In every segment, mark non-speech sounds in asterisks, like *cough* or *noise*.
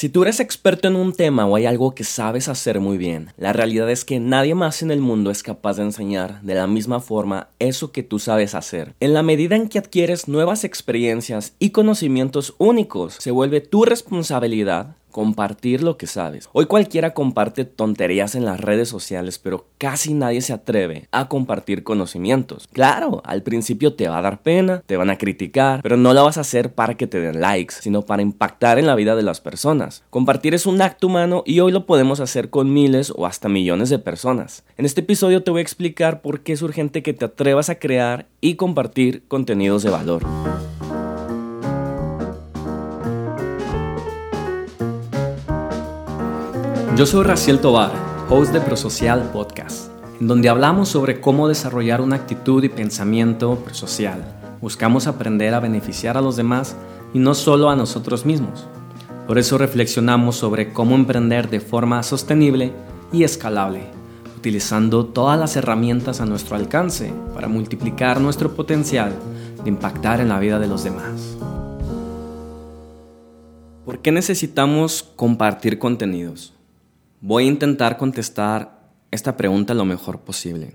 Si tú eres experto en un tema o hay algo que sabes hacer muy bien, la realidad es que nadie más en el mundo es capaz de enseñar de la misma forma eso que tú sabes hacer. En la medida en que adquieres nuevas experiencias y conocimientos únicos, se vuelve tu responsabilidad compartir lo que sabes. Hoy cualquiera comparte tonterías en las redes sociales, pero casi nadie se atreve a compartir conocimientos. Claro, al principio te va a dar pena, te van a criticar, pero no lo vas a hacer para que te den likes, sino para impactar en la vida de las personas. Compartir es un acto humano y hoy lo podemos hacer con miles o hasta millones de personas. En este episodio te voy a explicar por qué es urgente que te atrevas a crear y compartir contenidos de valor. Yo soy Raciel Tobar, host de Prosocial Podcast, en donde hablamos sobre cómo desarrollar una actitud y pensamiento prosocial. Buscamos aprender a beneficiar a los demás y no solo a nosotros mismos. Por eso reflexionamos sobre cómo emprender de forma sostenible y escalable, utilizando todas las herramientas a nuestro alcance para multiplicar nuestro potencial de impactar en la vida de los demás. ¿Por qué necesitamos compartir contenidos? Voy a intentar contestar esta pregunta lo mejor posible.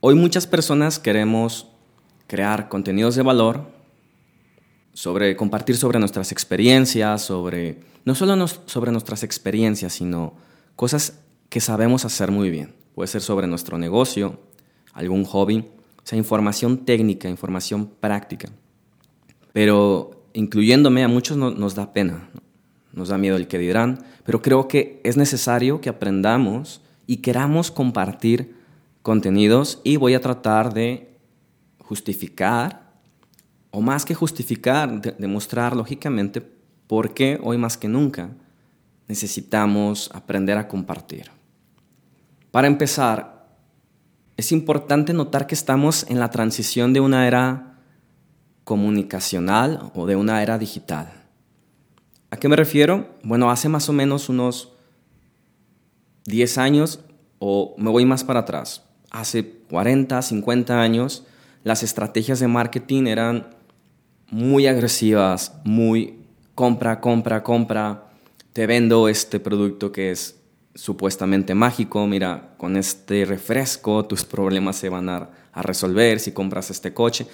Hoy muchas personas queremos crear contenidos de valor, sobre compartir sobre nuestras experiencias, sobre no solo sobre nuestras experiencias, sino cosas que sabemos hacer muy bien. Puede ser sobre nuestro negocio, algún hobby, o sea, información técnica, información práctica. Pero incluyéndome a muchos nos da pena nos da miedo el que dirán, pero creo que es necesario que aprendamos y queramos compartir contenidos y voy a tratar de justificar, o más que justificar, demostrar lógicamente por qué hoy más que nunca necesitamos aprender a compartir. Para empezar, es importante notar que estamos en la transición de una era comunicacional o de una era digital. ¿A qué me refiero? Bueno, hace más o menos unos 10 años, o me voy más para atrás, hace 40, 50 años, las estrategias de marketing eran muy agresivas, muy compra, compra, compra, te vendo este producto que es supuestamente mágico, mira, con este refresco tus problemas se van a, a resolver si compras este coche.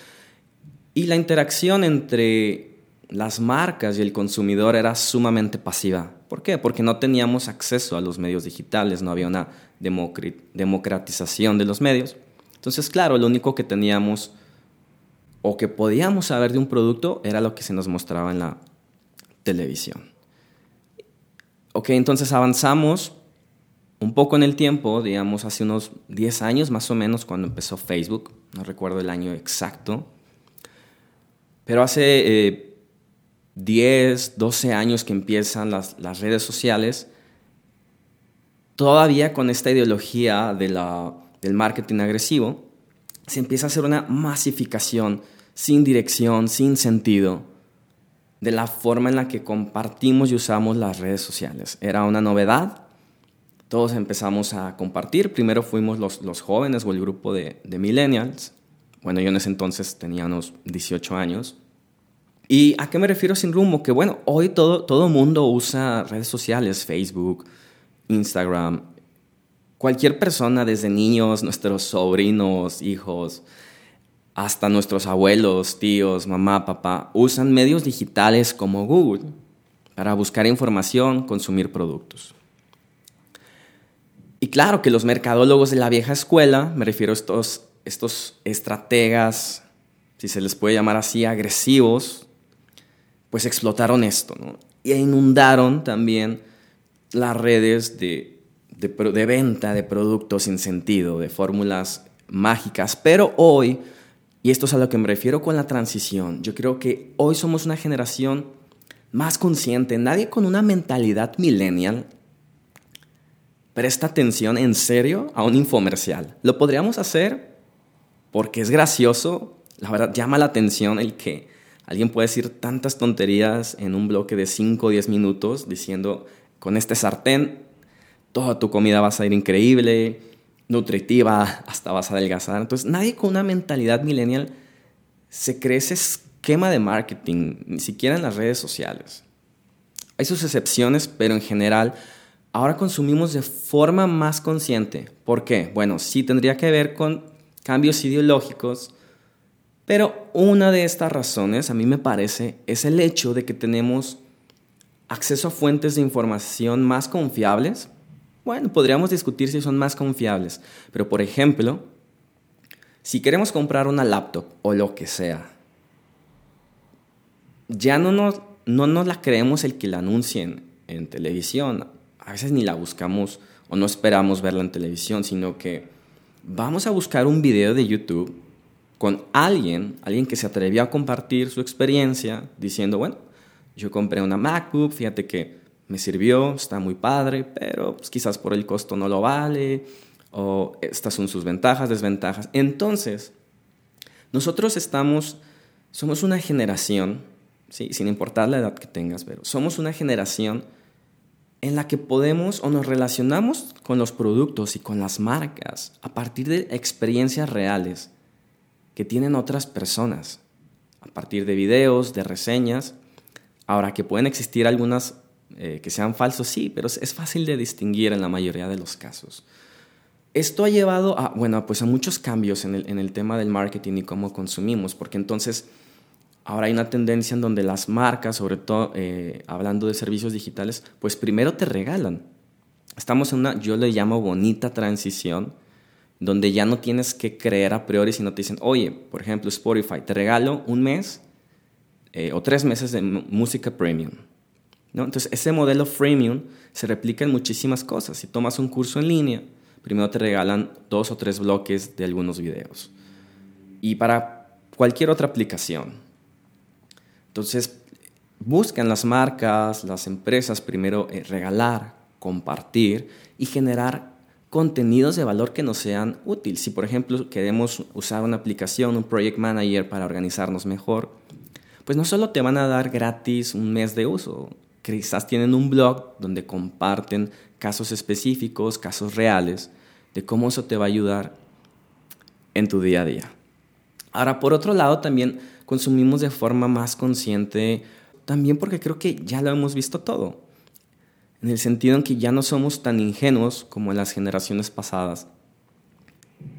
Y la interacción entre las marcas y el consumidor era sumamente pasiva. ¿Por qué? Porque no teníamos acceso a los medios digitales, no había una democratización de los medios. Entonces, claro, lo único que teníamos o que podíamos saber de un producto era lo que se nos mostraba en la televisión. Ok, entonces avanzamos un poco en el tiempo, digamos hace unos 10 años más o menos cuando empezó Facebook, no recuerdo el año exacto, pero hace eh, 10, 12 años que empiezan las, redes sociales, todavía con esta ideología de la, del marketing agresivo, se empieza a hacer una masificación sin dirección, sin sentido, de la forma en la que compartimos y usamos las redes sociales. Era una novedad, todos empezamos a compartir, primero fuimos los, los jóvenes o el grupo de, de millennials, bueno, yo en ese entonces tenía unos 18 años, ¿Y a qué me refiero sin rumbo? Que bueno, hoy todo, todo mundo usa redes sociales, Facebook, Instagram. Cualquier persona, desde niños, nuestros sobrinos, hijos, hasta nuestros abuelos, tíos, mamá, papá, usan medios digitales como Google para buscar información, consumir productos. Y claro que los mercadólogos de la vieja escuela, me refiero a estos, estos estrategas, si se les puede llamar así, agresivos, pues explotaron esto, ¿no? Y inundaron también las redes de, de, venta de productos sin sentido, de fórmulas mágicas. Pero hoy, y esto es a lo que me refiero con la transición, yo creo que hoy somos una generación más consciente. Nadie con una mentalidad millennial presta atención en serio a un infomercial. Lo podríamos hacer porque es gracioso, la verdad llama la atención el que Alguien puede decir tantas tonterías en un bloque de 5 o 10 minutos diciendo, con este sartén, toda tu comida va a ser increíble, nutritiva, hasta vas a adelgazar. Entonces, nadie con una mentalidad millennial se cree ese esquema de marketing, ni siquiera en las redes sociales. Hay sus excepciones, pero en general ahora consumimos de forma más consciente. ¿Por qué? Bueno, sí tendría que ver con cambios ideológicos, pero una de estas razones, a mí me parece, es el hecho de que tenemos acceso a fuentes de información más confiables. Bueno, podríamos discutir si son más confiables, pero por ejemplo, si queremos comprar una laptop o lo que sea, ya no nos, no nos la creemos el que la anuncien en televisión. A veces ni la buscamos o no esperamos verla en televisión, sino que vamos a buscar un video de YouTube con alguien, alguien que se atrevió a compartir su experiencia diciendo, bueno, yo compré una MacBook, fíjate que me sirvió, está muy padre, pero pues, quizás por el costo no lo vale, o estas son sus ventajas, desventajas. Entonces, nosotros estamos, somos una generación, ¿sí? sin importar la edad que tengas, pero somos una generación en la que podemos o nos relacionamos con los productos y con las marcas a partir de experiencias reales que tienen otras personas, a partir de videos, de reseñas. Ahora, que pueden existir algunas eh, que sean falsos, sí, pero es fácil de distinguir en la mayoría de los casos. Esto ha llevado a, bueno, pues a muchos cambios en el, en el tema del marketing y cómo consumimos, porque entonces ahora hay una tendencia en donde las marcas, sobre todo eh, hablando de servicios digitales, pues primero te regalan. Estamos en una, yo le llamo bonita transición, donde ya no tienes que creer a priori, sino te dicen, oye, por ejemplo, Spotify, te regalo un mes eh, o tres meses de música premium. Entonces, ese modelo freemium se replica en muchísimas cosas. Si tomas un curso en línea, primero te regalan dos o tres bloques de algunos videos. Y para cualquier otra aplicación. Entonces, buscan las marcas, las empresas primero eh, regalar, compartir y generar contenidos de valor que nos sean útiles. Si, por ejemplo, queremos usar una aplicación, un project manager para organizarnos mejor, pues no solo te van a dar gratis un mes de uso, quizás tienen un blog donde comparten casos específicos, casos reales, de cómo eso te va a ayudar en tu día a día. Ahora, por otro lado, también consumimos de forma más consciente, también porque creo que ya lo hemos visto todo en el sentido en que ya no somos tan ingenuos como en las generaciones pasadas,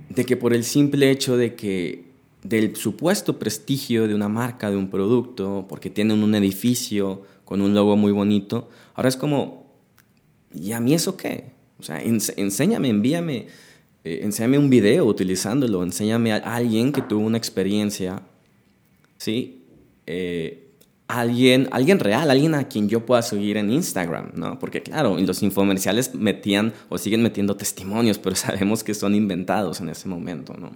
de que por el simple hecho de que del supuesto prestigio de una marca, de un producto, porque tienen un edificio con un logo muy bonito, ahora es como, ¿y a mí eso qué? O sea, enséñame, envíame, eh, enséñame un video utilizándolo, enséñame a alguien que tuvo una experiencia, ¿sí? Eh, alguien, alguien real, alguien a quien yo pueda seguir en Instagram, ¿no? Porque claro, los infomerciales metían o siguen metiendo testimonios, pero *laughs* sabemos que son inventados en ese momento, ¿no?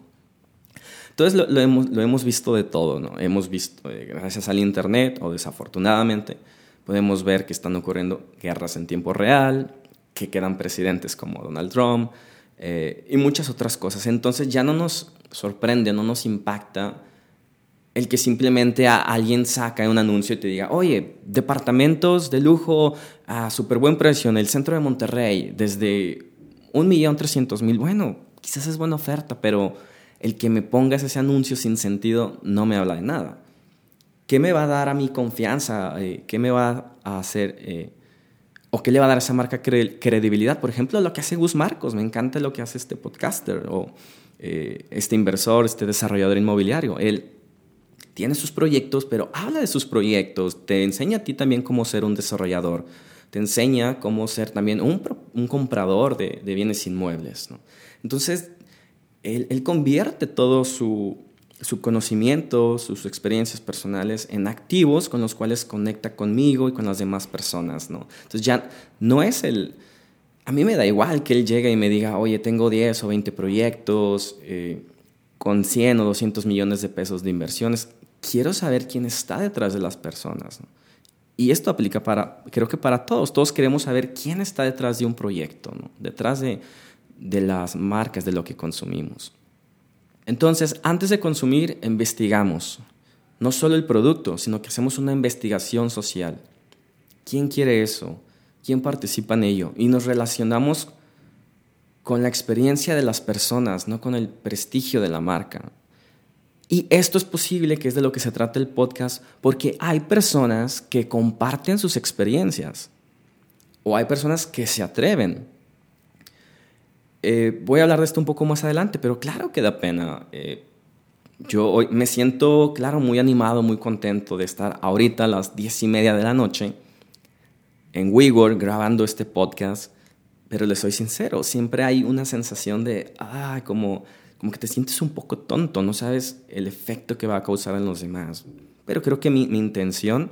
Entonces lo, hemos, lo hemos, visto de todo, ¿no? Hemos visto, eh, gracias al Internet o desafortunadamente, podemos ver que están ocurriendo guerras en tiempo real, que quedan presidentes como Donald Trump eh, y muchas otras cosas. Entonces ya no nos sorprende, no nos impacta el que simplemente a alguien saca un anuncio y te diga, oye, departamentos de lujo a súper buen precio en el centro de Monterrey, desde un millón trescientos mil, bueno, quizás es buena oferta, pero el que me pongas ese anuncio sin sentido no me habla de nada. ¿Qué me va a dar a mi confianza? Eh, ¿Qué me va a hacer? Eh, ¿O qué le va a dar a esa marca credibilidad? Por ejemplo, lo que hace Gus Marcos, me encanta lo que hace este podcaster o eh, este inversor, este desarrollador inmobiliario. Él tiene sus proyectos, pero habla de sus proyectos, te enseña a ti también cómo ser un desarrollador, te enseña cómo ser también un, comprador de, bienes inmuebles. Entonces, él, convierte todo su, conocimiento, sus experiencias personales en activos con los cuales conecta conmigo y con las demás personas. Entonces, ya no es el... A mí me da igual que él llegue y me diga, oye, tengo 10 o 20 proyectos eh, con 100 o 200 millones de pesos de inversiones quiero saber quién está detrás de las personas. Y esto aplica para, creo que para todos. Todos queremos saber quién está detrás de un proyecto, detrás de, de las marcas, de lo que consumimos. Entonces, antes de consumir, investigamos. No solo el producto, sino que hacemos una investigación social. ¿Quién quiere eso? ¿Quién participa en ello? Y nos relacionamos con la experiencia de las personas, no con el prestigio de la marca. Y esto es posible, que es de lo que se trata el podcast, porque hay personas que comparten sus experiencias o hay personas que se atreven. Eh, voy a hablar de esto un poco más adelante, pero claro que da pena. Eh, yo hoy me siento, claro, muy animado, muy contento de estar ahorita a las diez y media de la noche en WeWork grabando este podcast, pero le soy sincero, siempre hay una sensación de, ah, como, como que te sientes un poco tonto, no sabes el efecto que va a causar en los demás. Pero creo que mi, mi intención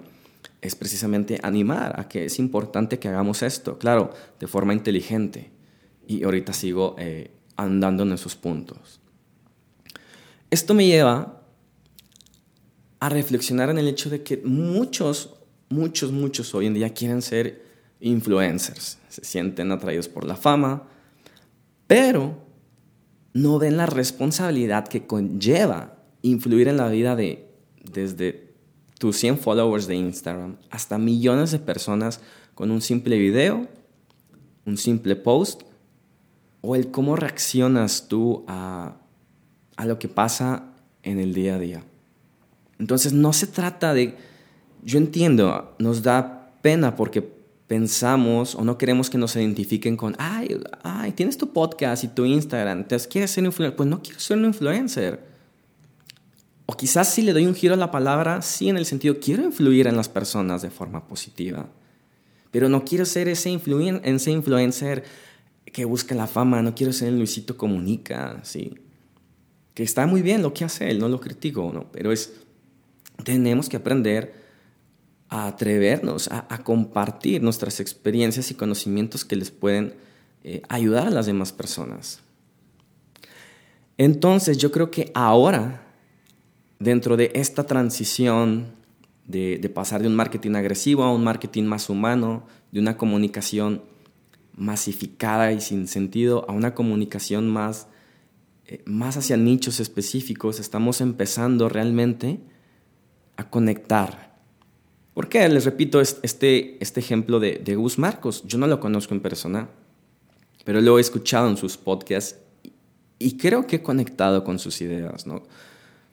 es precisamente animar a que es importante que hagamos esto, claro, de forma inteligente. Y ahorita sigo eh, andando en esos puntos. Esto me lleva a reflexionar en el hecho de que muchos, muchos, muchos hoy en día quieren ser influencers, se sienten atraídos por la fama, pero no ven la responsabilidad que conlleva influir en la vida de desde tus 100 followers de Instagram hasta millones de personas con un simple video, un simple post o el cómo reaccionas tú a, a lo que pasa en el día a día. Entonces no se trata de, yo entiendo, nos da pena porque pensamos o no queremos que nos identifiquen con, ay, ay, tienes tu podcast y tu Instagram, entonces quieres ser influencer. Pues no quiero ser un influencer. O quizás si le doy un giro a la palabra, sí en el sentido, quiero influir en las personas de forma positiva. Pero no quiero ser ese, ese influencer que busca la fama, no quiero ser el Luisito Comunica, ¿sí? que está muy bien lo que hace él, no lo critico, ¿no? pero es, tenemos que aprender a atrevernos a, compartir nuestras experiencias y conocimientos que les pueden eh, ayudar a las demás personas. Entonces yo creo que ahora, dentro de esta transición de, pasar de un marketing agresivo a un marketing más humano, de una comunicación masificada y sin sentido a una comunicación más eh, más hacia nichos específicos, estamos empezando realmente a conectar. ¿Por qué? Les repito este, este ejemplo de, de Gus Marcos. Yo no lo conozco en persona, pero lo he escuchado en sus podcasts y creo que he conectado con sus ideas. No,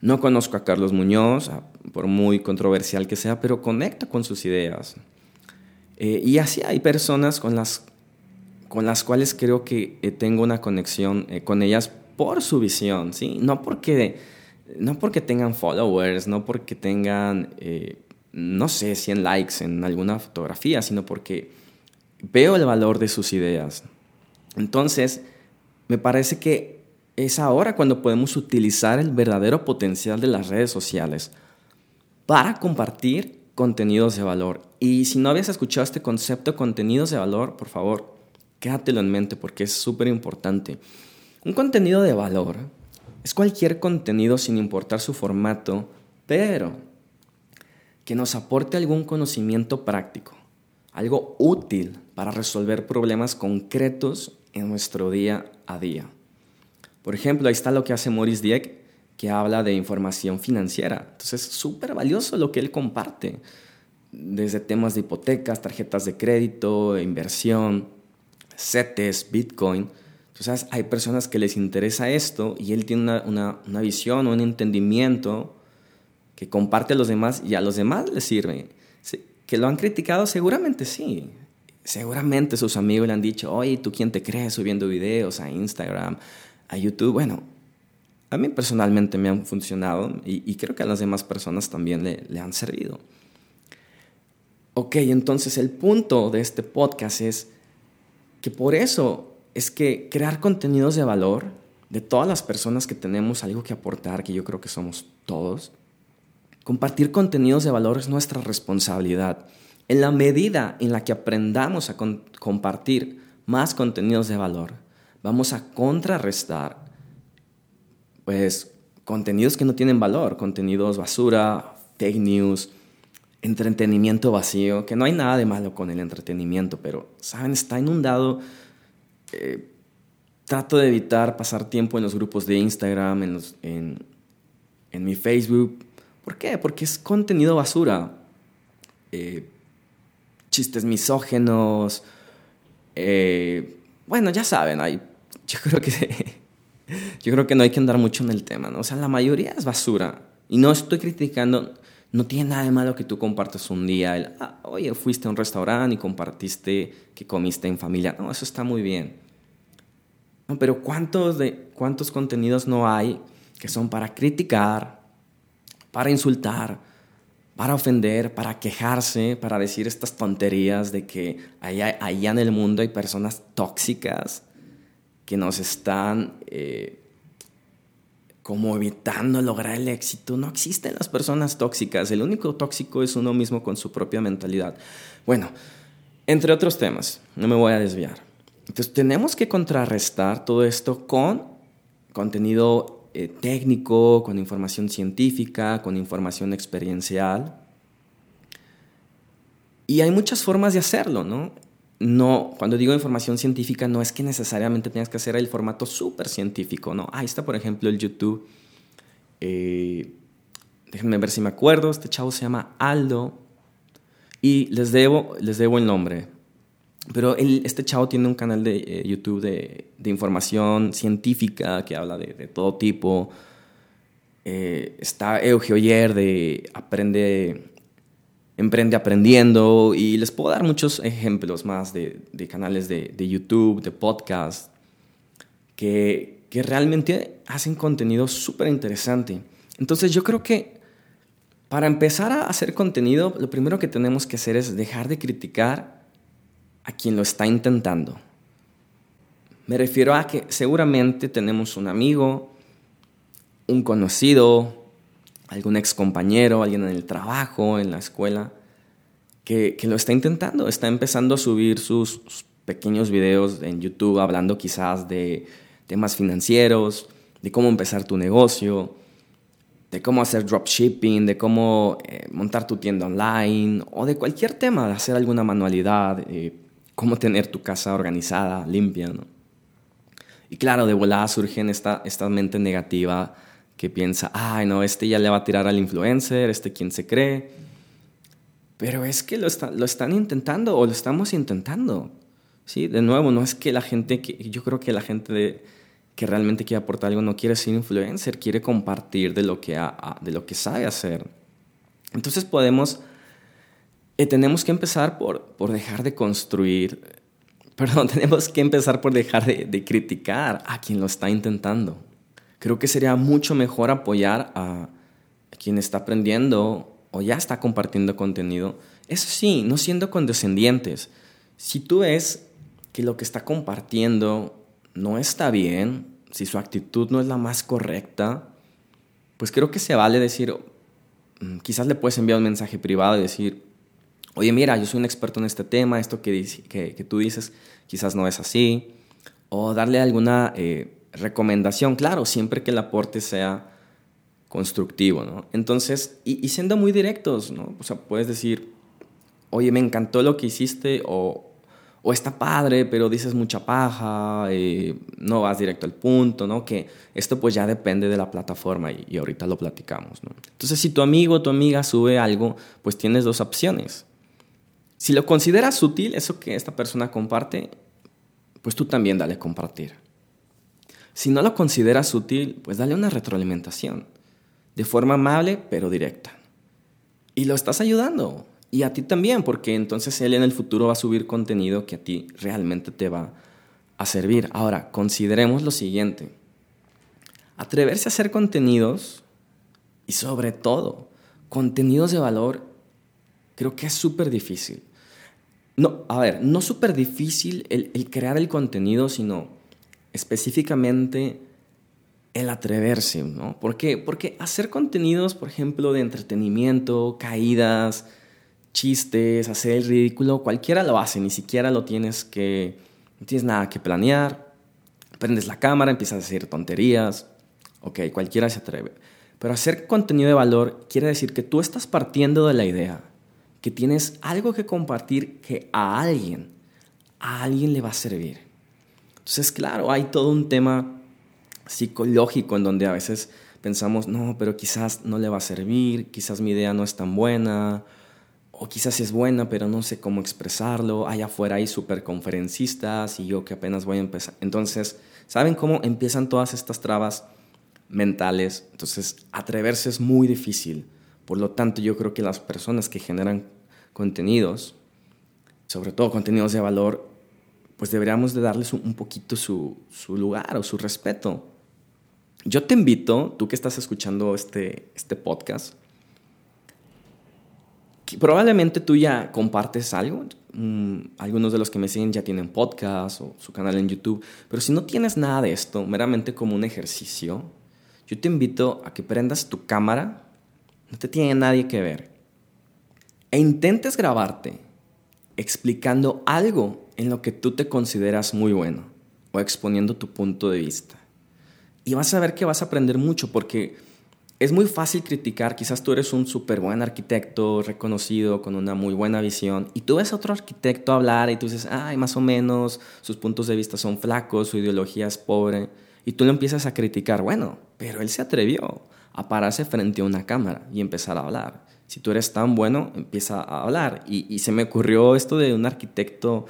no conozco a Carlos Muñoz, por muy controversial que sea, pero conecto con sus ideas. Eh, y así hay personas con las, con las cuales creo que eh, tengo una conexión con ellas por su visión, ¿sí? No porque, no porque tengan followers, no porque tengan, eh, no sé, 100 likes en alguna fotografía, sino porque veo el valor de sus ideas. Entonces, me parece que es ahora cuando podemos utilizar el verdadero potencial de las redes sociales para compartir contenidos de valor. Y si no habías escuchado este concepto contenidos de valor, por favor, quédatelo en mente porque es súper importante. Un contenido de valor es cualquier contenido sin importar su formato, pero que nos aporte algún conocimiento práctico, algo útil para resolver problemas concretos en nuestro día a día. Por ejemplo, ahí está lo que hace Maurice Dieck, que habla de información financiera. Entonces es súper valioso lo que él comparte, desde temas de hipotecas, tarjetas de crédito, inversión, CETES, Bitcoin entonces hay personas que les interesa esto y él tiene una, una, una visión, un entendimiento que comparte a los demás y a los demás les sirve. ¿Que lo han criticado? Seguramente sí. Seguramente sus amigos le han dicho, oye, ¿tú quién te crees subiendo videos a Instagram, a YouTube? Bueno, a mí personalmente me han funcionado y, creo que a las demás personas también le, le han servido. Ok, entonces el punto de este podcast es que por eso es que crear contenidos de valor de todas las personas que tenemos algo que aportar, que yo creo que somos todos, compartir contenidos de valor es nuestra responsabilidad. En la medida en la que aprendamos a compartir más contenidos de valor, vamos a contrarrestar pues contenidos que no tienen valor, contenidos basura, fake news, entretenimiento vacío, que no hay nada de malo con el entretenimiento, pero saben, está inundado eh, trato de evitar pasar tiempo en los grupos de Instagram, en, en, mi Facebook. ¿Por qué? Porque es contenido basura. Eh, chistes misógenos. Eh, bueno, ya saben, hay, *laughs* yo creo que yo creo que no hay que andar mucho en el tema, ¿no? O sea, la mayoría es basura. Y no estoy criticando, no tiene nada de malo que tú compartas un día, ah, oye, fuiste a un restaurante y compartiste que comiste en familia. No, eso está muy bien. No, pero ¿cuántos, de, ¿cuántos contenidos no hay que son para criticar, para insultar, para ofender, para quejarse, para decir estas tonterías de que allá, allá en el mundo hay personas tóxicas que nos están eh, como evitando lograr el éxito. No existen las personas tóxicas, el único tóxico es uno mismo con su propia mentalidad. Bueno, entre otros temas, no me voy a desviar. Entonces tenemos que contrarrestar todo esto con contenido eh, técnico, con información científica, con información experiencial. Y hay muchas formas de hacerlo, ¿no? No, cuando digo información científica, no es que necesariamente tengas que hacer el formato súper científico, ¿no? Ahí está, por ejemplo, el YouTube. Eh, déjenme ver si me acuerdo. Este chavo se llama Aldo. Y les debo, les debo el nombre. Pero este chavo tiene un canal de eh, YouTube de, información científica que habla de, todo tipo. Eh, está Eugeo Oyer de Aprende, Emprende Aprendiendo y les puedo dar muchos ejemplos más de, canales de, YouTube, de podcast, que, que realmente hacen contenido súper interesante. Entonces yo creo que para empezar a hacer contenido, lo primero que tenemos que hacer es dejar de criticar a quien lo está intentando. Me refiero a que seguramente tenemos un amigo, un conocido, algún ex compañero, alguien en el trabajo, en la escuela, que, que, lo está intentando, está empezando a subir sus, pequeños videos en YouTube hablando quizás de temas financieros, de cómo empezar tu negocio, de cómo hacer dropshipping, de cómo eh, montar tu tienda online o de cualquier tema, de hacer alguna manualidad. Eh, cómo tener tu casa organizada, limpia, ¿no? Y claro, de volada surge esta, esta mente negativa que piensa, ay, no, este ya le va a tirar al influencer, este quién se cree. Pero es que lo, lo están intentando o lo estamos intentando. ¿sí? De nuevo, no es que la gente, que, yo creo que la gente que realmente quiere aportar algo no quiere ser influencer, quiere compartir de lo que, de lo que sabe hacer. Entonces podemos eh, tenemos que empezar por, por dejar de construir, *laughs* perdón, *laughs* tenemos que empezar por dejar de, criticar a quien lo está intentando. Creo que sería mucho mejor apoyar a, quien está aprendiendo o ya está compartiendo contenido. Eso sí, no siendo condescendientes. Si tú ves que lo que está compartiendo no está bien, si su actitud no es la más correcta, pues creo que se vale decir, mm, quizás le puedes enviar un mensaje privado y decir, oye, mira, yo soy un experto en este tema, esto que, que, tú dices quizás no es así, o darle alguna eh, recomendación, claro, siempre que el aporte sea constructivo, ¿no? Entonces, y, siendo muy directos, ¿no? O sea, puedes decir, oye, me encantó lo que hiciste, o, o está padre, pero dices mucha paja, eh, no vas directo al punto, ¿no? Que esto pues ya depende de la plataforma y, y ahorita lo platicamos, ¿no? Entonces, si tu amigo o tu amiga sube algo, pues tienes dos opciones. Si lo consideras sutil, eso que esta persona comparte, pues tú también dale compartir. Si no lo consideras sutil, pues dale una retroalimentación, de forma amable pero directa. Y lo estás ayudando. Y a ti también, porque entonces él en el futuro va a subir contenido que a ti realmente te va a servir. Ahora, consideremos lo siguiente. Atreverse a hacer contenidos y sobre todo contenidos de valor, creo que es súper difícil. No, a ver, no súper difícil el, crear el contenido, sino específicamente el atreverse, ¿no? Porque hacer contenidos, por ejemplo, de entretenimiento, caídas, chistes, hacer el ridículo, cualquiera lo hace, ni siquiera lo tienes que, no tienes nada que planear, prendes la cámara, empiezas a decir tonterías, ok, cualquiera se atreve. Pero hacer contenido de valor quiere decir que tú estás partiendo de la idea que tienes algo que compartir que a alguien, a alguien le va a servir. Entonces, claro, hay todo un tema psicológico en donde a veces pensamos, no, pero quizás no le va a servir, quizás mi idea no es tan buena, o quizás es buena, pero no sé cómo expresarlo. Allá afuera hay super conferencistas y yo que apenas voy a empezar. Entonces, ¿saben cómo empiezan todas estas trabas mentales? Entonces, atreverse es muy difícil. Por lo tanto, yo creo que las personas que generan contenidos, sobre todo contenidos de valor, pues deberíamos de darles un poquito su, su lugar o su respeto. Yo te invito, tú que estás escuchando este, este podcast, probablemente tú ya compartes algo. Mm, algunos de los que me siguen ya tienen podcast o su canal en YouTube. Pero si no tienes nada de esto, meramente como un ejercicio, yo te invito a que prendas tu cámara. No te tiene nadie que ver. E intentes grabarte explicando algo en lo que tú te consideras muy bueno o exponiendo tu punto de vista. Y vas a ver que vas a aprender mucho porque es muy fácil criticar, quizás tú eres un súper buen arquitecto, reconocido, con una muy buena visión, y tú ves a otro arquitecto hablar y tú dices, ay, más o menos, sus puntos de vista son flacos, su ideología es pobre, y tú lo empiezas a criticar, bueno, pero él se atrevió a pararse frente a una cámara y empezar a hablar. Si tú eres tan bueno, empieza a hablar. Y, se me ocurrió esto de un arquitecto,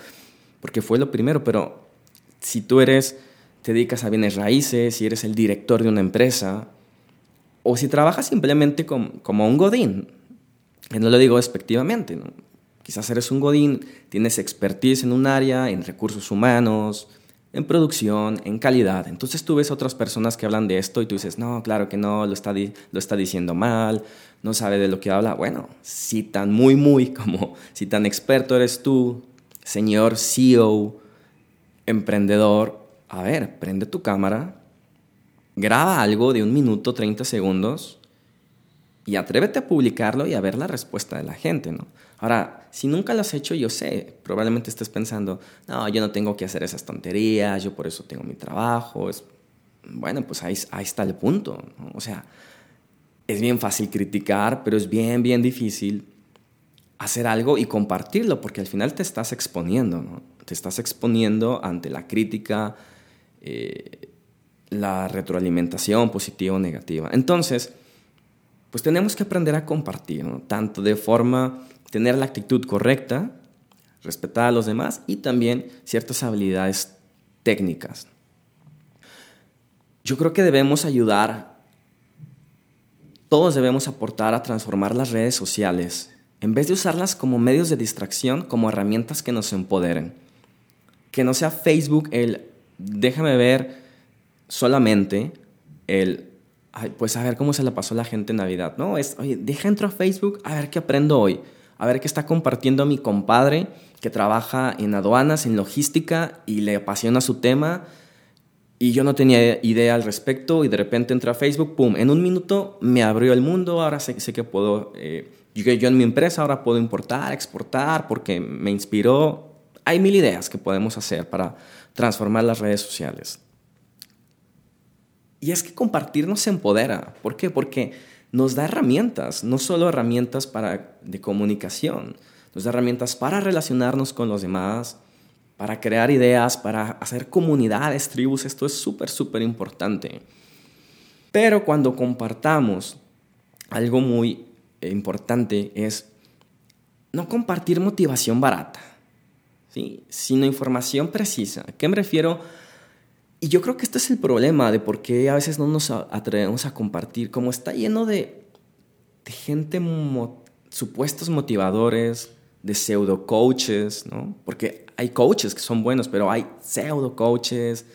porque fue lo primero, pero si tú eres, te dedicas a bienes raíces, si eres el director de una empresa, o si trabajas simplemente como, un godín, y no lo digo despectivamente, quizás eres un godín, tienes expertise en un área, en recursos humanos, en producción, en calidad. Entonces tú ves otras personas que hablan de esto y tú dices, no, claro que no, lo está, lo está diciendo mal, no sabe de lo que habla. Bueno, si tan muy, muy *laughs* como, si tan experto eres tú, señor CEO, emprendedor, a ver, prende tu cámara, graba algo de un minuto, 30 segundos y atrévete a publicarlo y a ver la respuesta de la gente, ¿no? Ahora, si nunca lo has hecho, yo sé, probablemente estés pensando, no, yo no tengo que hacer esas tonterías, yo por eso tengo mi trabajo. Es... Bueno, pues ahí, ahí está el punto, O sea, es bien fácil criticar, pero es bien, bien difícil hacer algo y compartirlo, porque al final te estás exponiendo, ¿no? Te estás exponiendo ante la crítica, eh, la retroalimentación positiva o negativa. Entonces, pues tenemos que aprender a compartir, tanto de forma, tener la actitud correcta, respetar a los demás y también ciertas habilidades técnicas. Yo creo que debemos ayudar, todos debemos aportar a transformar las redes sociales, en vez de usarlas como medios de distracción, como herramientas que nos empoderen. Que no sea Facebook el déjame ver solamente el, pues a ver cómo se la pasó la gente en Navidad. No, es, oye, deja entro a Facebook a ver qué aprendo hoy, a ver qué está compartiendo mi compadre que trabaja en aduanas, en logística y le apasiona su tema y yo no tenía idea al respecto y de repente entré a Facebook, pum, en un minuto me abrió el mundo, ahora sé, que puedo, eh, yo, yo en mi empresa ahora puedo importar, exportar porque me inspiró. Hay mil ideas que podemos hacer para transformar las redes sociales. Y es que compartir nos empodera. ¿Por qué? Porque nos da herramientas, no solo herramientas para, de comunicación, nos da herramientas para relacionarnos con los demás, para crear ideas, para hacer comunidades, tribus. Esto es súper, súper importante. Pero cuando compartamos, algo muy importante es no compartir motivación barata, ¿sí? sino información precisa. ¿A qué me refiero? Y yo creo que este es el problema de por qué a veces no nos atrevemos a compartir, como está lleno de, gente, supuestos motivadores, de pseudo coaches, ¿no? Porque hay coaches que son buenos, pero hay pseudo coaches,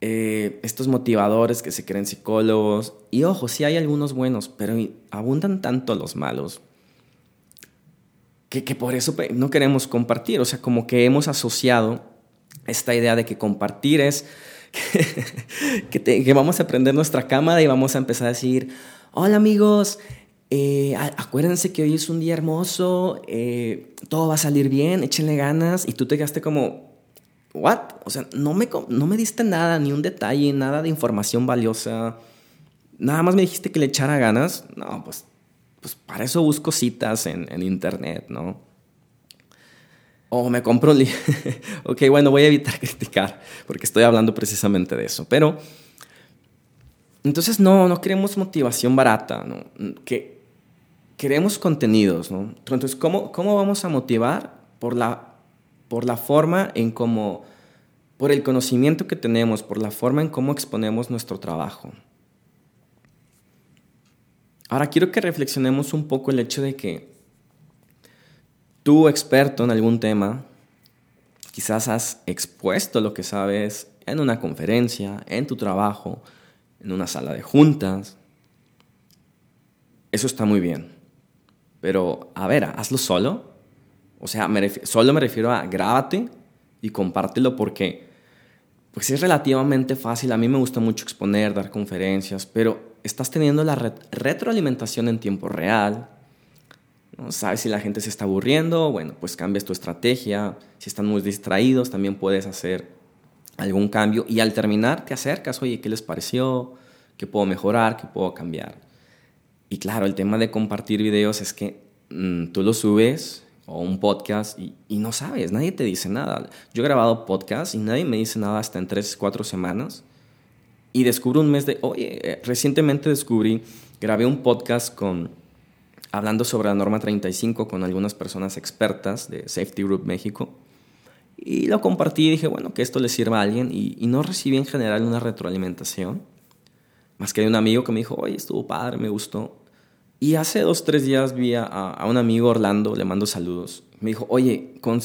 eh, estos motivadores que se creen psicólogos. Y ojo, sí hay algunos buenos, pero abundan tanto los malos que, que por eso no queremos compartir. O sea, como que hemos asociado esta idea de que compartir es *laughs* que, vamos a prender nuestra cámara y vamos a empezar a decir, hola amigos, eh, acuérdense que hoy es un día hermoso, eh, todo va a salir bien, échenle ganas y tú te quedaste como, ¿what? O sea, no me, no me diste nada, ni un detalle, nada de información valiosa, nada más me dijiste que le echara ganas, no, pues, pues para eso busco citas en, en internet, ¿no? O me compro un libro. *laughs* ok, bueno, voy a evitar *laughs* criticar porque estoy hablando precisamente de eso. Pero, entonces no, no queremos motivación barata, ¿no? Que queremos contenidos, ¿no? Entonces, ¿cómo, cómo vamos a motivar? Por la, por la forma en cómo, por el conocimiento que tenemos, por la forma en cómo exponemos nuestro trabajo. Ahora quiero que reflexionemos un poco el hecho de que tú, experto en algún tema, quizás has expuesto lo que sabes en una conferencia, en tu trabajo, en una sala de juntas. Eso está muy bien. Pero, a ver, hazlo solo. O sea, solo me refiero a grábate y compártelo porque pues es relativamente fácil. A mí me gusta mucho exponer, dar conferencias, pero estás teniendo la retroalimentación en tiempo real. Sabes si la gente se está aburriendo, bueno, pues cambias tu estrategia. Si están muy distraídos, también puedes hacer algún cambio. Y al terminar, te acercas, oye, ¿qué les pareció? ¿Qué puedo mejorar? ¿Qué puedo cambiar? Y claro, el tema de compartir videos es que mm, tú lo subes o un podcast y, y, no sabes, nadie te dice nada. Yo he grabado podcast y nadie me dice nada hasta en tres, cuatro semanas y descubro un mes de, oye, eh, recientemente descubrí, grabé un podcast con, hablando sobre la norma 35 con algunas personas expertas de Safety Group México. Y lo compartí y dije, bueno, que esto le sirva a alguien. Y, y no recibí en general una retroalimentación. Más que de un amigo que me dijo, oye, estuvo padre, me gustó. Y hace dos, tres días vi a, a un amigo Orlando, le mando saludos. Me dijo, oye, con,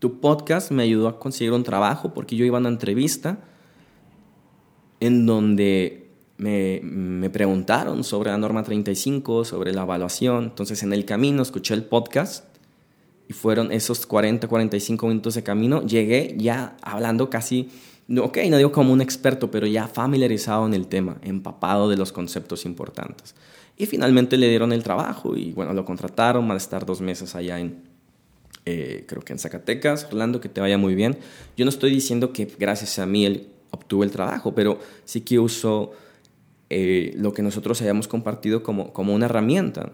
tu podcast me ayudó a conseguir un trabajo porque yo iba a una entrevista en donde me, me, preguntaron sobre la norma 35, sobre la evaluación. Entonces en el camino escuché el podcast y fueron esos 40, 45 minutos de camino. Llegué ya hablando casi, ok, no digo como un experto, pero ya familiarizado en el tema, empapado de los conceptos importantes. Y finalmente le dieron el trabajo y bueno, lo contrataron, va a estar dos meses allá en, eh, creo que en Zacatecas. Orlando, que te vaya muy bien. Yo no estoy diciendo que gracias a mí él obtuvo el trabajo, pero sí que usó eh, lo que nosotros hayamos compartido como, como una herramienta.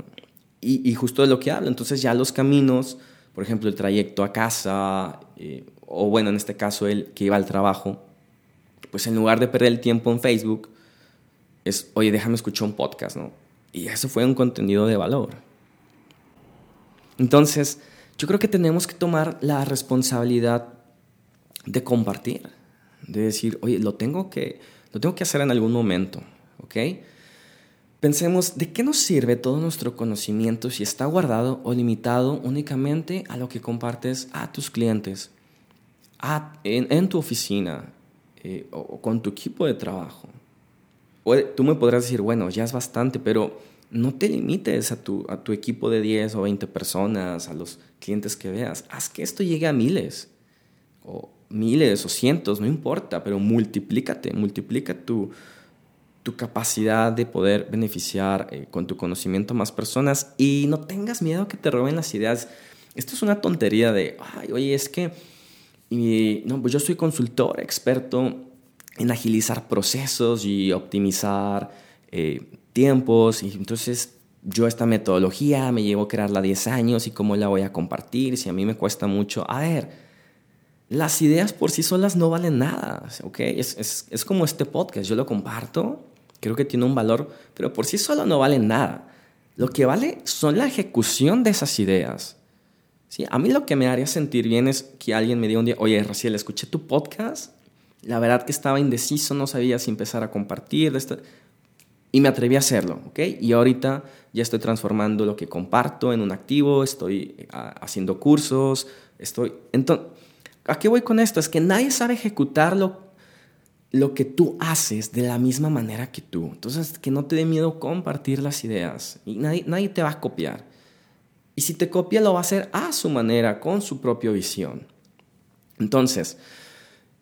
Y, justo de lo que hablo. Entonces ya los caminos, por ejemplo, el trayecto a casa, eh, o bueno, en este caso él que iba al trabajo, pues en lugar de perder el tiempo en Facebook, es, oye, déjame escuchar un podcast, ¿no? Y eso fue un contenido de valor. Entonces, yo creo que tenemos que tomar la responsabilidad de compartir de decir, oye, lo tengo que, lo tengo que hacer en algún momento, ¿ok? Pensemos, ¿de qué nos sirve todo nuestro conocimiento si está guardado o limitado únicamente a lo que compartes a tus clientes, a, en, tu oficina eh, o, con tu equipo de trabajo? O, tú me podrás decir, bueno, ya es bastante, pero no te limites a tu, a tu equipo de 10 o 20 personas, a los clientes que veas. Haz que esto llegue a miles o, miles o cientos, no importa, pero multiplícate, multiplica tu, tu capacidad de poder beneficiar eh, con tu conocimiento a más personas y no tengas miedo a que te roben las ideas. Esto es una tontería de, ay, oye, es que y, no, pues yo soy consultor, experto en agilizar procesos y optimizar eh, tiempos y entonces yo esta metodología me llevo a crearla 10 años y cómo la voy a compartir si a mí me cuesta mucho. A ver, las ideas por sí solas no valen nada, ¿ok? Es, es, es, como este podcast, yo lo comparto, creo que tiene un valor, pero por sí solo no vale nada. Lo que vale son la ejecución de esas ideas. ¿sí? A mí lo que me haría sentir bien es que alguien me diga un día, oye, Raciel, escuché tu podcast, la verdad que estaba indeciso, no sabía si empezar a compartir, esto, y me atreví a hacerlo, ¿ok? Y ahorita ya estoy transformando lo que comparto en un activo, estoy eh, haciendo cursos, estoy... Entonces, ¿A qué voy con esto? Es que nadie sabe ejecutar lo, lo que tú haces de la misma manera que tú. Entonces, que no te dé miedo compartir las ideas. Y nadie, nadie te va a copiar. Y si te copia, lo va a hacer a su manera, con su propia visión. Entonces,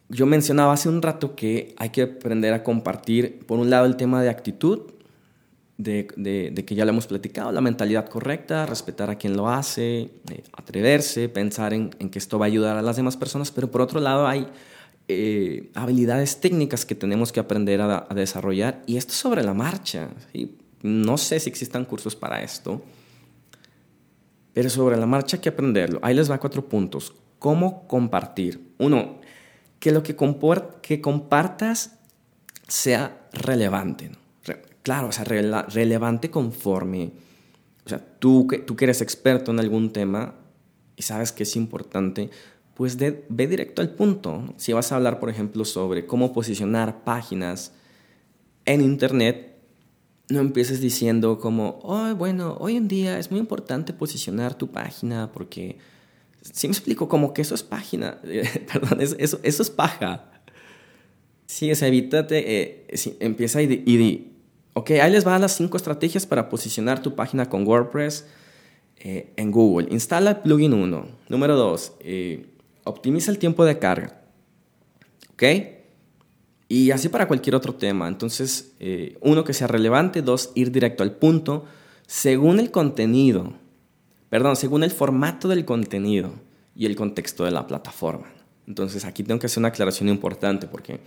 yo mencionaba hace un rato que hay que aprender a compartir, por un lado, el tema de actitud, de, que ya lo hemos platicado, la mentalidad correcta, respetar a quien lo hace, eh, atreverse, pensar en, que esto va a ayudar a las demás personas, pero por otro lado hay eh, habilidades técnicas que tenemos que aprender a, desarrollar y esto sobre la marcha. No sé si existan cursos para esto, pero sobre la marcha hay que aprenderlo. Ahí les va cuatro puntos. ¿Cómo compartir? Uno, que lo que, que compartas sea relevante. Claro, o sea, relevante conforme, O sea, tú que, tú que eres experto en algún tema y sabes que es importante, pues ve directo al punto. Si vas a hablar, por ejemplo, sobre cómo posicionar páginas en Internet, no empieces diciendo como, oh, bueno, hoy en día es muy importante posicionar tu página porque, si me explico, como que eso es página, *laughs* perdón, eso, es paja. Sí, o sea, evítate, eh, empieza y di, ok, ahí les van las cinco estrategias para posicionar tu página con WordPress eh, en Google. Instala el plugin 1. Número 2, eh, optimiza el tiempo de carga. ¿Ok? Y así para cualquier otro tema. Entonces, eh, uno, que sea relevante. Dos, ir directo al punto. Según el contenido, perdón, según el formato del contenido y el contexto de la plataforma. Entonces, aquí tengo que hacer una aclaración importante porque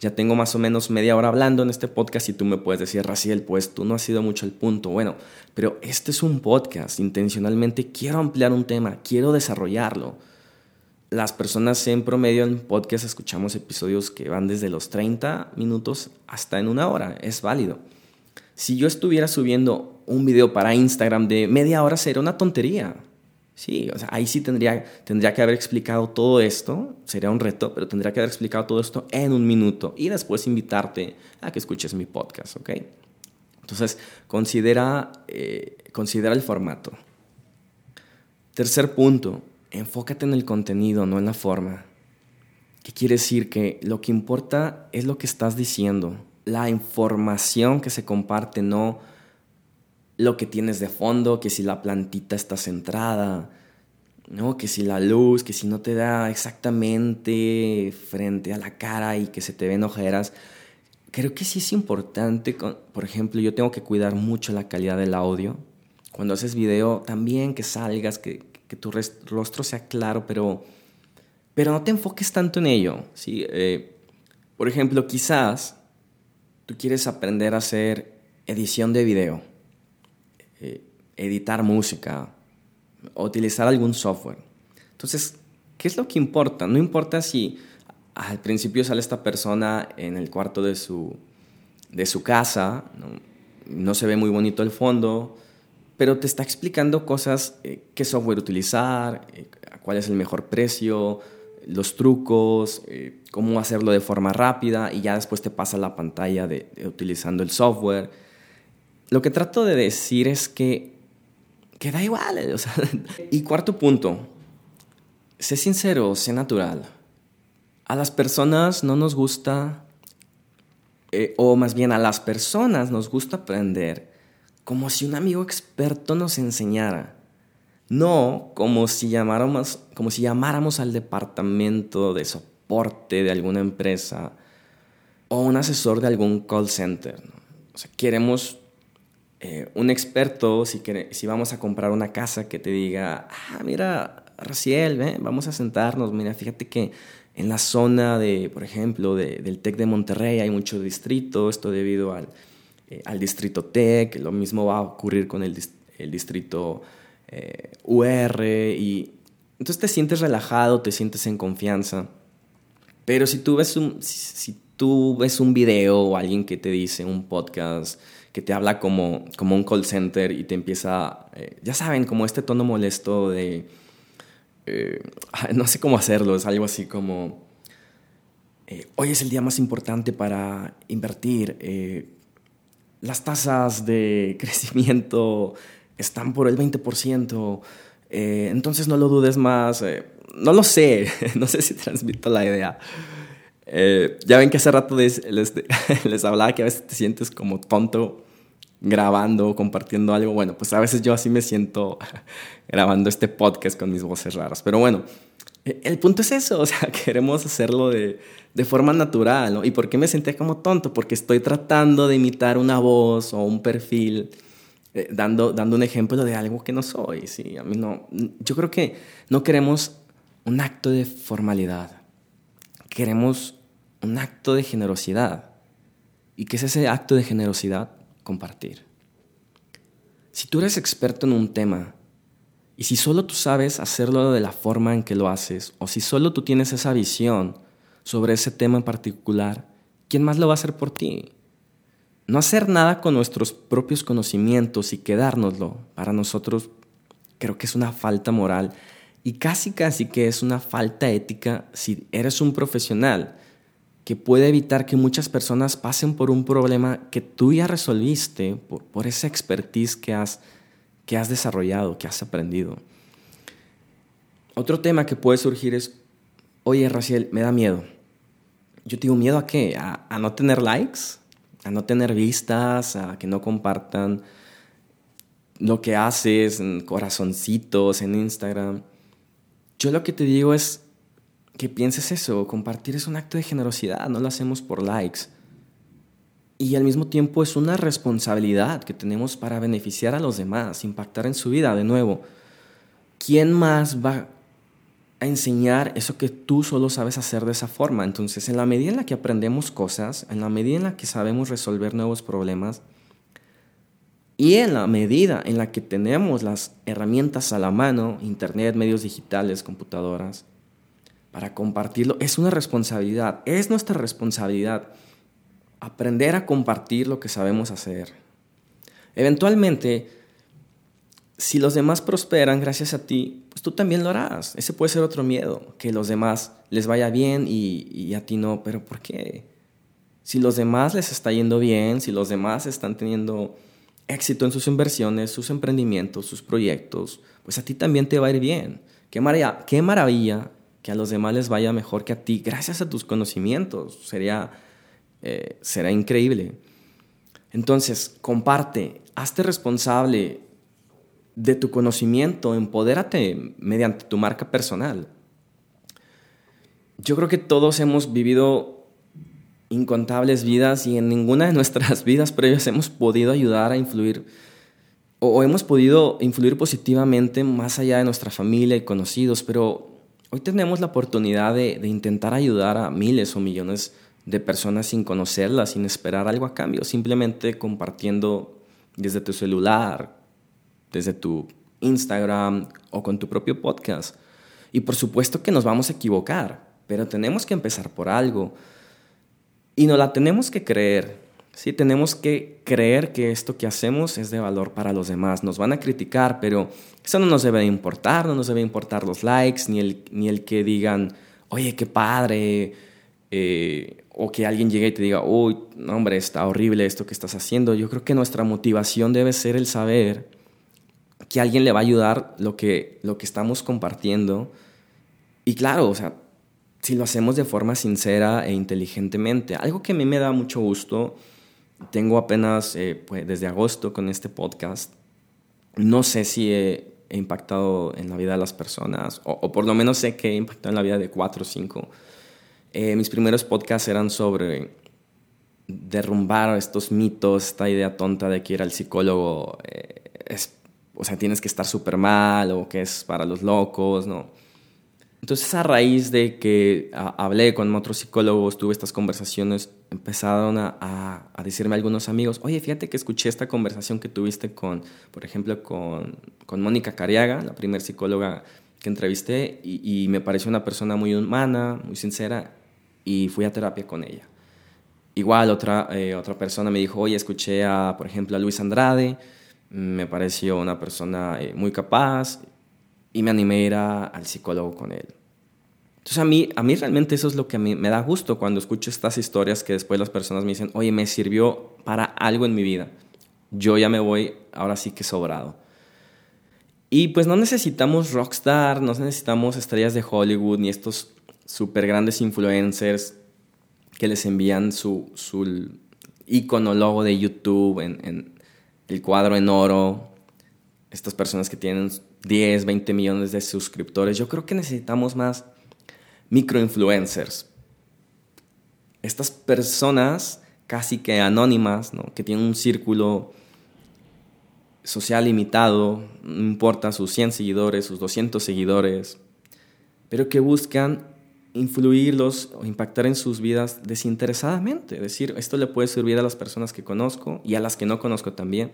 ya tengo más o menos media hora hablando en este podcast y tú me puedes decir, Raciel, pues tú no has ido mucho al punto. Bueno, pero este es un podcast. Intencionalmente quiero ampliar un tema, quiero desarrollarlo las personas en promedio en podcast escuchamos episodios que van desde los 30 minutos hasta en una hora. Es válido. Si yo estuviera subiendo un video para Instagram de media hora sería una tontería. Sí, o ahí sí tendría, tendría que haber explicado todo esto, sería un reto, pero tendría que haber explicado todo esto en un minuto y después invitarte a que escuches mi podcast, ¿ok? Entonces, considera, eh, considera el formato. Tercer punto, enfócate en el contenido, no en la forma. ¿Qué quiere decir? Que lo que importa es lo que estás diciendo, la información que se comparte, no lo que tienes de fondo, que si la plantita está centrada, ¿no? que si la luz, que si no te da exactamente frente a la cara y que se te ven ojeras. Creo que sí es importante, por ejemplo, yo tengo que cuidar mucho la calidad del audio. Cuando haces video, también que salgas, que, que tu rostro sea claro, pero, pero no te enfoques tanto en ello. ¿sí? Eh, por ejemplo, quizás tú quieres aprender a hacer edición de video, eh, editar música, utilizar algún software. Entonces, ¿qué es lo que importa? No importa si al principio sale esta persona en el cuarto de su, de su casa, no se ve muy bonito el fondo, pero te está explicando cosas, eh, qué software utilizar, eh, cuál es el mejor precio, los trucos, eh, cómo hacerlo de forma rápida y ya después te pasa la pantalla de, utilizando el software. Lo que trato de decir es que, que da igual. *laughs* y cuarto punto, sé sincero, sé natural. A las personas no nos gusta, o más bien a las personas nos gusta aprender como si un amigo experto nos enseñara. No como si llamáramos, como si llamáramos al departamento de soporte de alguna empresa o un asesor de algún call center. O sea, queremos eh, un experto, si, si vamos a comprar una casa, que te diga, ah, mira, Raciel, vamos a sentarnos, mira, fíjate que en la zona de, por ejemplo, del TEC de Monterrey hay mucho distrito, esto debido al, eh, al distrito TEC, lo mismo va a ocurrir con el, distrito eh, UR y entonces te sientes relajado, te sientes en confianza. Pero si tú ves un, si, tú ves un video o alguien que te dice, un podcast, que te habla como, como un call center y te empieza, eh, ya saben, como este tono molesto de, *laughs* no sé cómo hacerlo, es algo así como, hoy es el día más importante para invertir, las tasas de *laughs* crecimiento están por el 20%, eh, entonces no lo dudes más. Eh, no lo sé, *laughs* no sé si transmito la idea. Eh, ya ven que hace rato les, *laughs* les, hablaba que a veces te sientes como tonto grabando, compartiendo algo. Bueno, pues a veces yo así me siento *laughs* grabando este podcast con mis voces raras. Pero bueno, el punto es eso, *laughs* o sea, queremos hacerlo de, de forma natural, ¿no? ¿Y por qué me sentía como tonto? Porque estoy tratando de imitar una voz o un perfil, eh, dando, dando un ejemplo de algo que no soy, ¿sí? A mí no, yo creo que no queremos un acto de formalidad, queremos un acto de generosidad. ¿Y qué es ese acto de generosidad? Compartir. Si tú eres experto en un tema, y si solo tú sabes hacerlo de la forma en que lo haces, o si solo tú tienes esa visión sobre ese tema en particular, ¿quién más lo va a hacer por ti? no hacer nada con nuestros propios conocimientos y quedárnoslo, para nosotros creo que es una falta moral y casi casi que es una falta ética si eres un profesional que puede evitar que muchas personas pasen por un problema que tú ya resolviste por, esa expertise que has, que has desarrollado, que has aprendido. Otro tema que puede surgir es, oye Raciel, me da miedo. Yo te digo, ¿miedo a qué? ¿A, no tener likes? ¿A no tener vistas? ¿A que no compartan lo que haces en corazoncitos en Instagram? Yo lo que te digo es que pienses eso, compartir es un acto de generosidad, no lo hacemos por likes. Y al mismo tiempo es una responsabilidad que tenemos para beneficiar a los demás, impactar en su vida de nuevo. ¿Quién más va a enseñar eso que tú solo sabes hacer de esa forma. Entonces, en la medida en la que aprendemos cosas, en la medida en la que sabemos resolver nuevos problemas, y en la medida en la que tenemos las herramientas a la mano, internet, medios digitales, computadoras, para compartirlo, es una responsabilidad, es nuestra responsabilidad aprender a compartir lo que sabemos hacer. Eventualmente, si los demás prosperan gracias a ti, pues tú también lo harás. Ese puede ser otro miedo, que los demás les vaya bien y, a ti no. Pero ¿por qué? Si los demás les está yendo bien, si los demás están teniendo éxito en sus inversiones, sus emprendimientos, sus proyectos, pues a ti también te va a ir bien. Qué maravilla, qué maravilla que a los demás les vaya mejor que a ti gracias a tus conocimientos. Sería, eh, será increíble. Entonces, comparte, hazte responsable de tu conocimiento, empodérate mediante tu marca personal. Yo creo que todos hemos vivido incontables vidas y en ninguna de nuestras *laughs* vidas previas hemos podido ayudar a influir o, hemos podido influir positivamente más allá de nuestra familia y conocidos, pero hoy tenemos la oportunidad de, intentar ayudar a miles o millones de personas sin conocerlas, sin esperar algo a cambio, simplemente compartiendo desde tu celular, desde tu Instagram o con tu propio podcast. Y por supuesto que nos vamos a equivocar, pero tenemos que empezar por algo. Y no la tenemos que creer. Sí, tenemos que creer que esto que hacemos es de valor para los demás. Nos van a criticar, pero eso no nos debe importar, no nos debe importar los likes, ni el, ni el que digan, oye, qué padre, eh, o que alguien llegue y te diga, uy, hombre, está horrible esto que estás haciendo. Yo creo que nuestra motivación debe ser el saber que alguien le va a ayudar lo que, lo que estamos compartiendo. Y claro, o sea, si lo hacemos de forma sincera e inteligentemente. Algo que a mí me da mucho gusto, tengo apenas eh, pues, desde agosto con este podcast, no sé si he, impactado en la vida de las personas, o, por lo menos sé que he impactado en la vida de cuatro o cinco. Eh, mis primeros podcasts eran sobre derrumbar estos mitos, esta idea tonta de que ir al psicólogo eh, es o sea, tienes que estar súper mal o que es para los locos, ¿no? Entonces, a raíz de que hablé con otros psicólogos, tuve estas conversaciones, empezaron a, a, decirme algunos amigos, oye, fíjate que escuché esta conversación que tuviste con, por ejemplo, con, con Mónica Cariaga, la primer psicóloga que entrevisté, y, y, me pareció una persona muy humana, muy sincera, y fui a terapia con ella. Igual otra, eh, otra persona me dijo, oye, escuché a, por ejemplo, a Luis Andrade, me pareció una persona eh, muy capaz y me animé a ir al psicólogo con él. Entonces a mí, a mí realmente eso es lo que me da gusto cuando escucho estas historias que después las personas me dicen, oye, me sirvió para algo en mi vida. Yo ya me voy, ahora sí que sobrado. Y pues no necesitamos rockstar, no necesitamos estrellas de Hollywood ni estos super grandes influencers que les envían su, su icono logo de YouTube en, el cuadro en oro, estas personas que tienen 10, 20 millones de suscriptores, yo creo que necesitamos más microinfluencers. Estas personas casi que anónimas, que tienen un círculo social limitado, no importa sus 100 seguidores, sus 200 seguidores, pero que buscan influirlos o impactar en sus vidas desinteresadamente. Es decir, esto le puede servir a las personas que conozco y a las que no conozco también,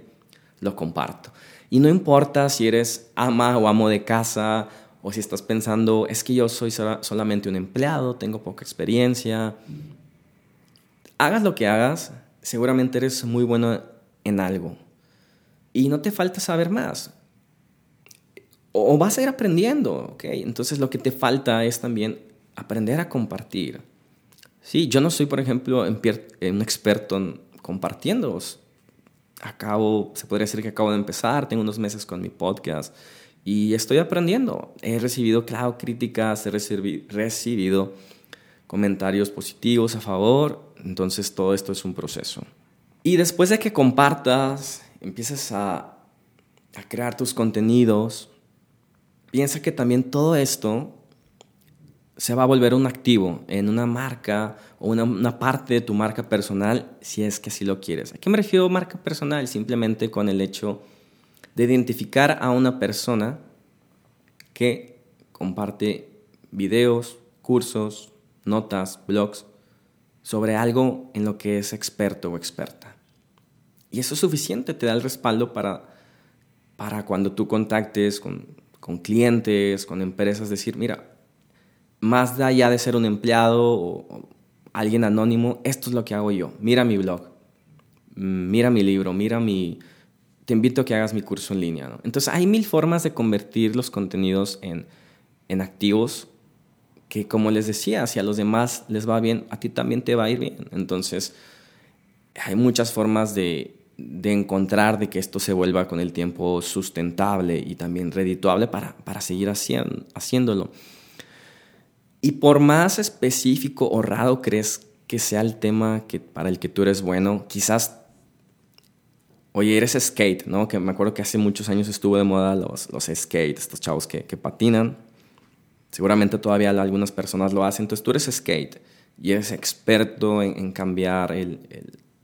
lo comparto. Y no importa si eres ama o amo de casa o si estás pensando, es que yo soy solamente un empleado, tengo poca experiencia. Hagas lo que hagas, seguramente eres muy bueno en algo y no te falta saber más. O vas a ir aprendiendo, ¿ok? Entonces lo que te falta es también aprender a compartir. Sí, yo no soy, por ejemplo, un experto en compartiendo. Acabo, se podría decir que acabo de empezar, tengo unos meses con mi podcast y estoy aprendiendo. He recibido, claro, críticas, he recibido comentarios positivos a favor, entonces todo esto es un proceso. Y después de que compartas, empieces a, a crear tus contenidos, piensa que también todo esto se va a volver un activo en una marca o una, una, parte de tu marca personal si es que así lo quieres. ¿A qué me refiero marca personal? Simplemente con el hecho de identificar a una persona que comparte videos, cursos, notas, blogs sobre algo en lo que es experto o experta. Y eso es suficiente, te da el respaldo para, para cuando tú contactes con, con clientes, con empresas, decir, mira, más allá de ser un empleado o, alguien anónimo, esto es lo que hago yo. Mira mi blog, mira mi libro, mira mi... Te invito a que hagas mi curso en línea. Entonces hay mil formas de convertir los contenidos en, en activos que, como les decía, si a los demás les va bien, a ti también te va a ir bien. Entonces hay muchas formas de, de encontrar de que esto se vuelva con el tiempo sustentable y también redituable para, para seguir haciéndolo. Y por más específico o raro crees que sea el tema que, para el que tú eres bueno, quizás, oye, eres skate, ¿no? Que me acuerdo que hace muchos años estuvo de moda los, los skate, estos chavos que, que patinan. Seguramente todavía algunas personas lo hacen. Entonces tú eres skate y eres experto en, cambiar el,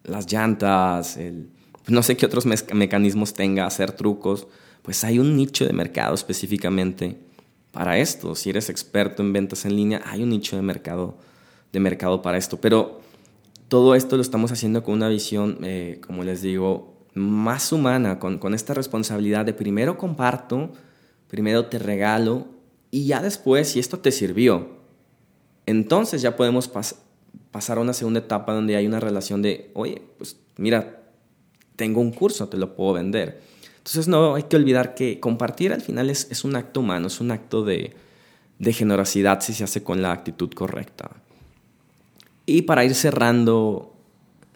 las llantas, el, no sé qué otros mecanismos tenga, hacer trucos. Pues hay un nicho de mercado específicamente para esto. Si eres experto en ventas en línea, hay un nicho de mercado, de mercado para esto. Pero todo esto lo estamos haciendo con una visión, eh, como les digo, más humana, con, con, esta responsabilidad de primero comparto, primero te regalo y ya después, si esto te sirvió, entonces ya podemos pasar a una segunda etapa donde hay una relación de, oye, pues mira, tengo un curso, te lo puedo vender. Entonces no hay que olvidar que compartir al final es, un acto humano, es un acto de, de generosidad si se hace con la actitud correcta. Y para ir cerrando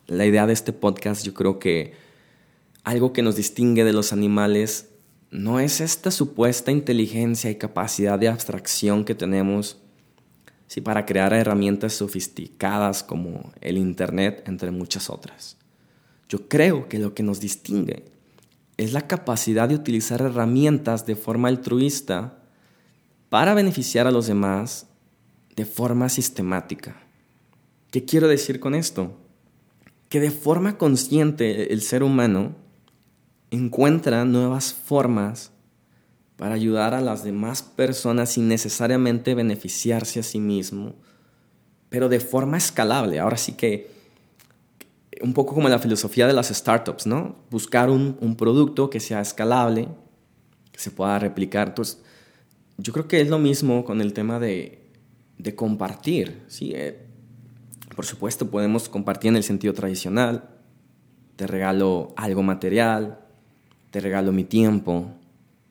la idea de este podcast, yo creo que algo que nos distingue de los animales no es esta supuesta inteligencia y capacidad de abstracción que tenemos sí, para crear herramientas sofisticadas como el Internet, entre muchas otras. Yo creo que lo que nos distingue es la capacidad de utilizar herramientas de forma altruista para beneficiar a los demás de forma sistemática. ¿Qué quiero decir con esto? Que de forma consciente el ser humano encuentra nuevas formas para ayudar a las demás personas sin necesariamente beneficiarse a sí mismo, pero de forma escalable. Ahora sí que un poco como la filosofía de las startups, ¿no? Buscar un, producto que sea escalable, que se pueda replicar. Entonces, yo creo que es lo mismo con el tema de, compartir, ¿sí? Eh, por supuesto, podemos compartir en el sentido tradicional. Te regalo algo material, te regalo mi tiempo,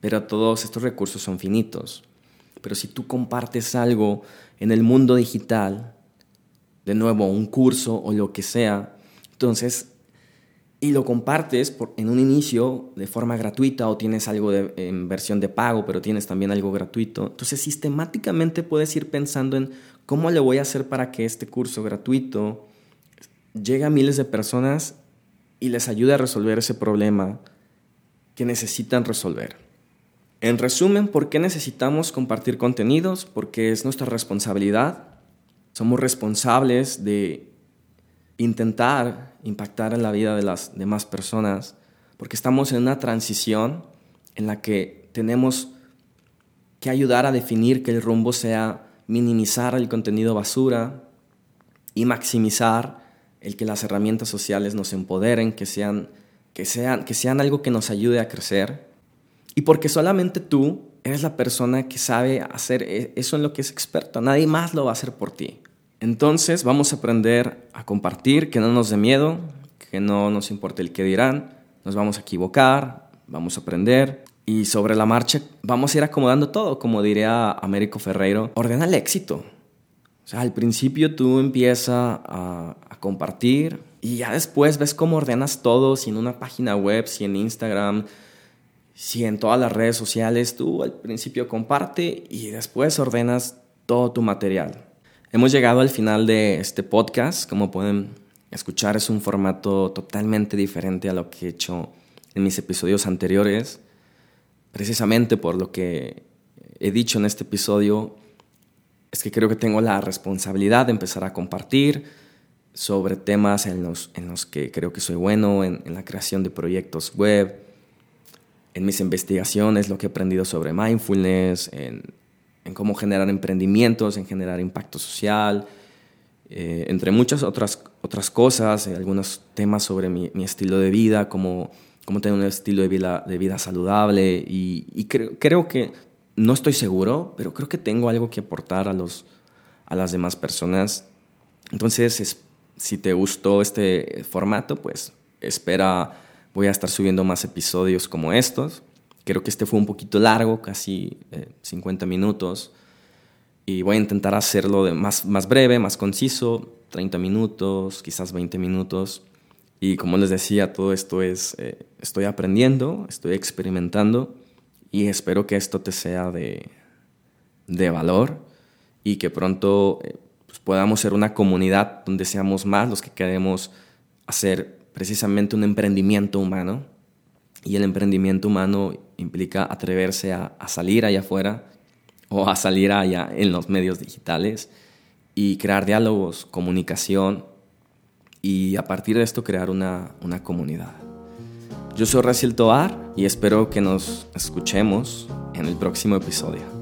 pero todos estos recursos son finitos. Pero si tú compartes algo en el mundo digital, de nuevo, un curso o lo que sea, entonces, y lo compartes en un inicio de forma gratuita o tienes algo en versión de pago, pero tienes también algo gratuito. Entonces, sistemáticamente puedes ir pensando en cómo le voy a hacer para que este curso gratuito llegue a miles de personas y les ayude a resolver ese problema que necesitan resolver. En resumen, ¿por qué necesitamos compartir contenidos? Porque es nuestra responsabilidad. Somos responsables de intentar impactar en la vida de las demás personas, porque estamos en una transición en la que tenemos que ayudar a definir que el rumbo sea minimizar el contenido basura y maximizar el que las herramientas sociales nos empoderen, que sean, que sean, que sean algo que nos ayude a crecer. Y porque solamente tú eres la persona que sabe hacer e-, eso en lo que es experto, nadie más lo va a hacer por ti. Entonces vamos a aprender a compartir, que no nos dé miedo, que no nos importe el que dirán, nos vamos a equivocar, vamos a aprender y sobre la marcha vamos a ir acomodando todo, como diría Américo Ferreiro, ordena el éxito. O sea, al principio tú empiezas a, compartir y ya después ves cómo ordenas todo, si en una página web, si en Instagram, si en todas las redes sociales, tú al principio comparte y después ordenas todo tu material. Hemos llegado al final de este podcast, como pueden escuchar es un formato totalmente diferente a lo que he hecho en mis episodios anteriores, precisamente por lo que he dicho en este episodio, es que creo que tengo la responsabilidad de empezar a compartir sobre temas en los, en los que creo que soy bueno, en, en la creación de proyectos web, en mis investigaciones, lo que he aprendido sobre mindfulness, en, en cómo generar emprendimientos, en generar impacto social, eh, entre muchas otras, otras cosas, eh, algunos temas sobre mi, mi, estilo de vida, cómo, cómo tener un estilo de vida, de vida saludable y, y creo, creo, que, no estoy seguro, pero creo que tengo algo que aportar a, los, a las demás personas. Entonces, es, si te gustó este formato, pues espera, voy a estar subiendo más episodios como estos. Creo que este fue un poquito largo, casi eh, 50 minutos. Y voy a intentar hacerlo de más, más breve, más conciso, 30 minutos, quizás 20 minutos. Y como les decía, todo esto es, eh, estoy aprendiendo, estoy experimentando y espero que esto te sea de, de valor y que pronto eh, pues podamos ser una comunidad donde seamos más los que queremos hacer precisamente un emprendimiento humano. Y el emprendimiento humano implica atreverse a, salir allá afuera o a salir allá en los medios digitales y crear diálogos, comunicación y a partir de esto crear una, una comunidad. Yo soy Raciel Toar y espero que nos escuchemos en el próximo episodio.